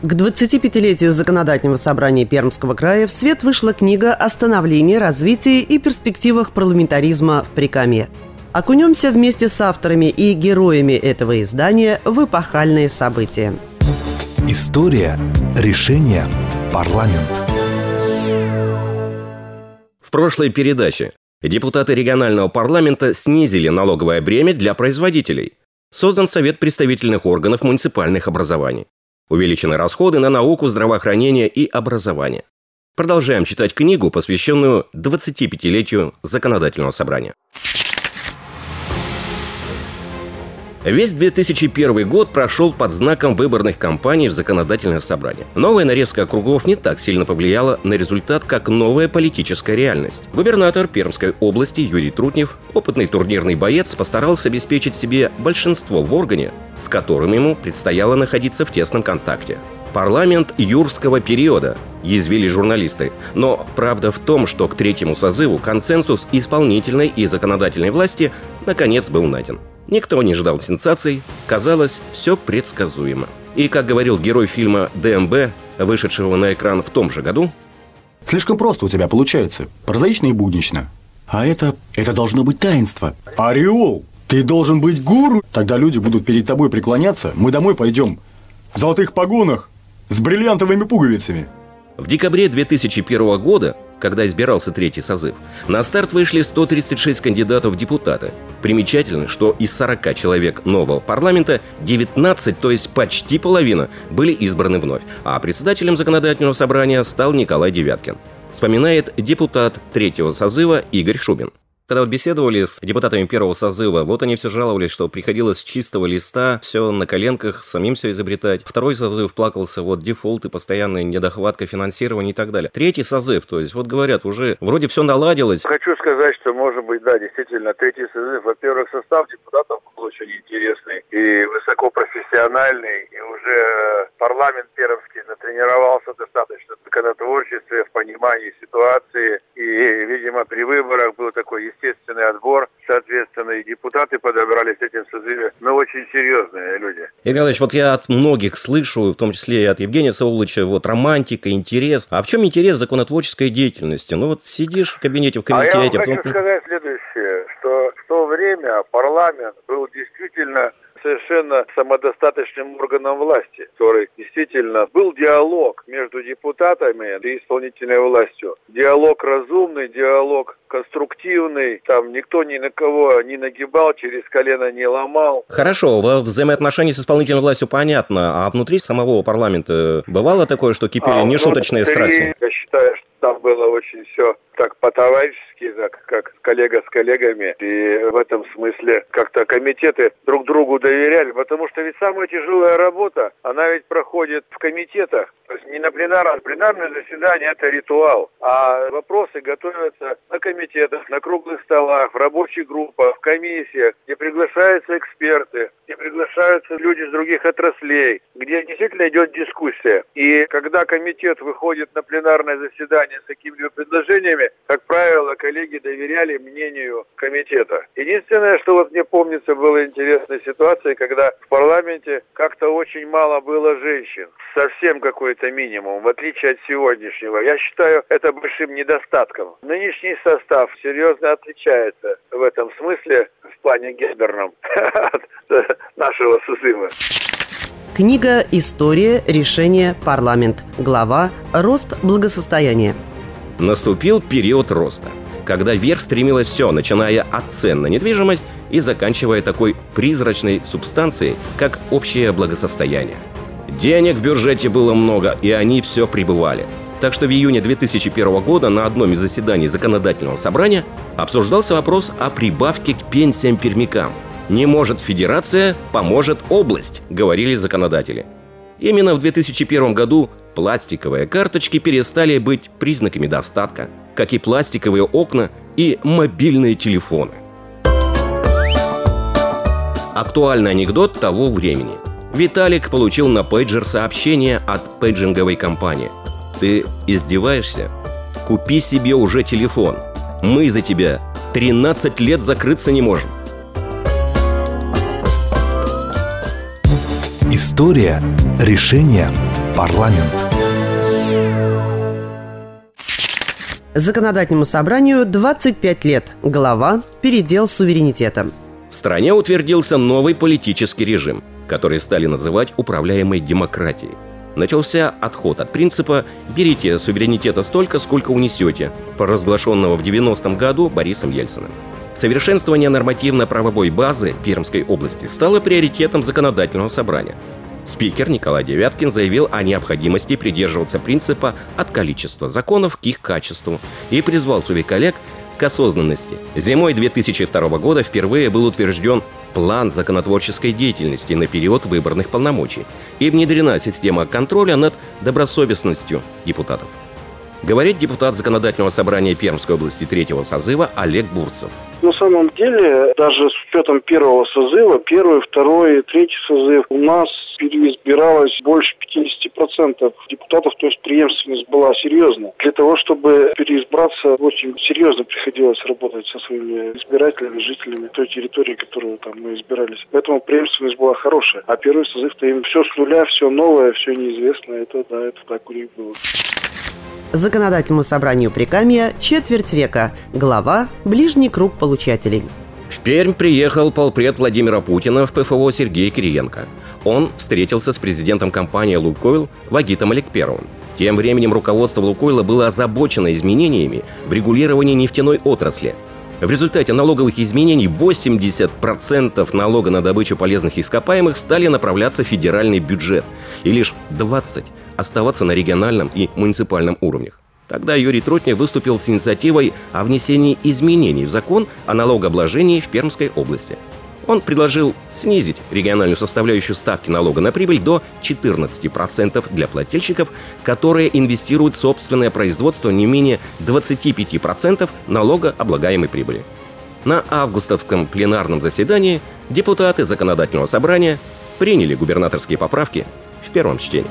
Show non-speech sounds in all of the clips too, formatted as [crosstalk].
К 25-летию Законодательного собрания Пермского края в свет вышла книга о становлении, развитии и перспективах парламентаризма в Прикамье. Окунемся вместе с авторами и героями этого издания в эпохальные события. История, решение, парламент. В прошлой передаче депутаты регионального парламента снизили налоговое бремя для производителей. Создан Совет представительных органов муниципальных образований. Увеличены расходы на науку, здравоохранение и образование. Продолжаем читать книгу, посвященную 25-летию законодательного собрания. Весь 2001 год прошел под знаком выборных кампаний в законодательное собрание. Новая нарезка округов не так сильно повлияла на результат, как новая политическая реальность. Губернатор Пермской области Юрий Трутнев, опытный турнирный боец, постарался обеспечить себе большинство в органе, с которым ему предстояло находиться в тесном контакте. Парламент юрского периода, язвили журналисты. Но правда в том, что к третьему созыву консенсус исполнительной и законодательной власти наконец был найден. Никто не ждал сенсаций, казалось, все предсказуемо. И, как говорил герой фильма «ДМБ», вышедшего на экран в том же году, Слишком просто у тебя получается. Прозаично и буднично. А это... это должно быть таинство. Ореол! Ты должен быть гуру! Тогда люди будут перед тобой преклоняться, мы домой пойдем. В золотых погонах, с бриллиантовыми пуговицами. В декабре 2001 года, когда избирался третий созыв, на старт вышли 136 кандидатов в депутаты. Примечательно, что из 40 человек нового парламента 19, то есть почти половина, были избраны вновь, а председателем законодательного собрания стал Николай Девяткин. Вспоминает депутат третьего созыва Игорь Шубин. Когда вот беседовали с депутатами первого созыва, вот они все жаловались, что приходилось с чистого листа, все на коленках, самим все изобретать. Второй созыв плакался, вот дефолты, постоянная недохватка финансирования и так далее. Третий созыв, то есть вот говорят, уже вроде все наладилось. Хочу сказать, что может быть, да, действительно, третий созыв, во-первых, состав депутатов был очень интересный и высокопрофессиональный, и уже парламент пермский натренировался достаточно в законотворчестве, в понимании ситуации, и, видимо, при выборах был такой отбор, соответственно, и депутаты подобрались этим созыве, но очень серьезные люди. Игорь Николаевич, вот я от многих слышу, в том числе и от Евгения Сауловича, вот романтика, интерес. А в чем интерес законотворческой деятельности? Ну вот сидишь в кабинете, в комитете... А я вам потом... хочу сказать следующее, что в то время парламент был действительно совершенно самодостаточным органом власти, который действительно был диалог между депутатами и исполнительной властью. Диалог разумный, диалог конструктивный, там никто ни на кого не нагибал, через колено не ломал. Хорошо, во взаимоотношении с исполнительной властью понятно, а внутри самого парламента бывало такое, что кипели А нешуточные страсти? Я считаю, что там было очень все так по-товарищески, так, как коллега с коллегами. И в этом смысле как-то комитеты друг другу доверяли, потому что ведь самая тяжелая работа, она ведь проходит в комитетах. То есть не на пленарном. Пленарное заседание – это ритуал. А вопросы готовятся на комитетах, на круглых столах, в рабочих группах, в комиссиях, где приглашаются эксперты, где приглашаются люди из других отраслей, где действительно идет дискуссия. И когда комитет выходит на пленарное заседание с какими-либо предложениями, как правило, коллеги доверяли мнению комитета. Единственное, что вот мне помнится, была интересная ситуация, когда в парламенте как-то очень мало было женщин. Совсем какой-то минимум, в отличие от сегодняшнего. Я считаю это большим недостатком. Нынешний состав серьезно отличается в этом смысле, в плане гендерном, [laughs] от нашего созыва. Книга «История. Решение. Парламент». Глава «Рост благосостояния». Наступил период роста, когда вверх стремилось все, начиная от цен на недвижимость и заканчивая такой призрачной субстанцией, как общее благосостояние. Денег в бюджете было много, и они все прибывали. Так что в июне 2001 года на одном из заседаний законодательного собрания обсуждался вопрос о прибавке к пенсиям пермякам. Не может федерация, поможет область, говорили законодатели. Именно в 2001 году пластиковые карточки перестали быть признаками достатка, как и пластиковые окна и мобильные телефоны. Актуальный анекдот того времени. Виталик получил на пейджер сообщение от пейджинговой компании. Ты издеваешься? Купи себе уже телефон. Мы за тебя 13 лет закрыться не можем. История, решение, Парламент. Законодательному собранию 25 лет. Глава «Передел суверенитета». В стране утвердился новый политический режим, который стали называть управляемой демократией. Начался отход от принципа «берите суверенитета столько, сколько унесете», провозглашенного в 90-м году Борисом Ельциным. Совершенствование нормативно-правовой базы Пермской области стало приоритетом законодательного собрания. Спикер Николай Девяткин заявил о необходимости придерживаться принципа от количества законов к их качеству и призвал своих коллег к осознанности. Зимой 2002 года впервые был утвержден план законотворческой деятельности на период выборных полномочий и внедрена система контроля над добросовестностью депутатов. Говорит депутат Законодательного собрания Пермской области третьего созыва Олег Бурцев. На самом деле, даже с учетом первого созыва, первый, второй, третий созыв, у нас переизбиралось больше 50% депутатов, то есть преемственность была серьезная. Для того, чтобы переизбраться, очень серьезно приходилось работать со своими избирателями, жителями той территории, которую там мы избирались. Поэтому преемственность была хорошая. А первый созыв-то им все с нуля, все новое, все неизвестное. Это, да, это так у них было. Законодательному собранию Прикамья четверть века. Глава «Ближний круг получателей». В Пермь приехал полпред Владимира Путина в ПФО Сергей Кириенко. Он встретился с президентом компании «Лукойл» Вагитом Аликперовым. Тем временем руководство «Лукойла» было озабочено изменениями в регулировании нефтяной отрасли. В результате налоговых изменений 80% налога на добычу полезных ископаемых стали направляться в федеральный бюджет, и лишь 20% оставаться на региональном и муниципальном уровнях. Тогда Юрий Тротнев выступил с инициативой о внесении изменений в закон о налогообложении в Пермской области. Он предложил снизить региональную составляющую ставки налога на прибыль до 14% для плательщиков, которые инвестируют в собственное производство не менее 25% налогооблагаемой прибыли. На августовском пленарном заседании депутаты законодательного собрания приняли губернаторские поправки в первом чтении.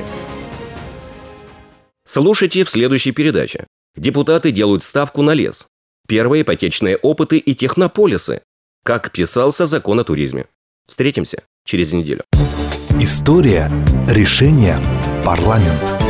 Слушайте в следующей передаче. Депутаты делают ставку на лес. Первые ипотечные опыты и технополисы. Как писался закон о туризме. Встретимся через неделю. История решения парламент.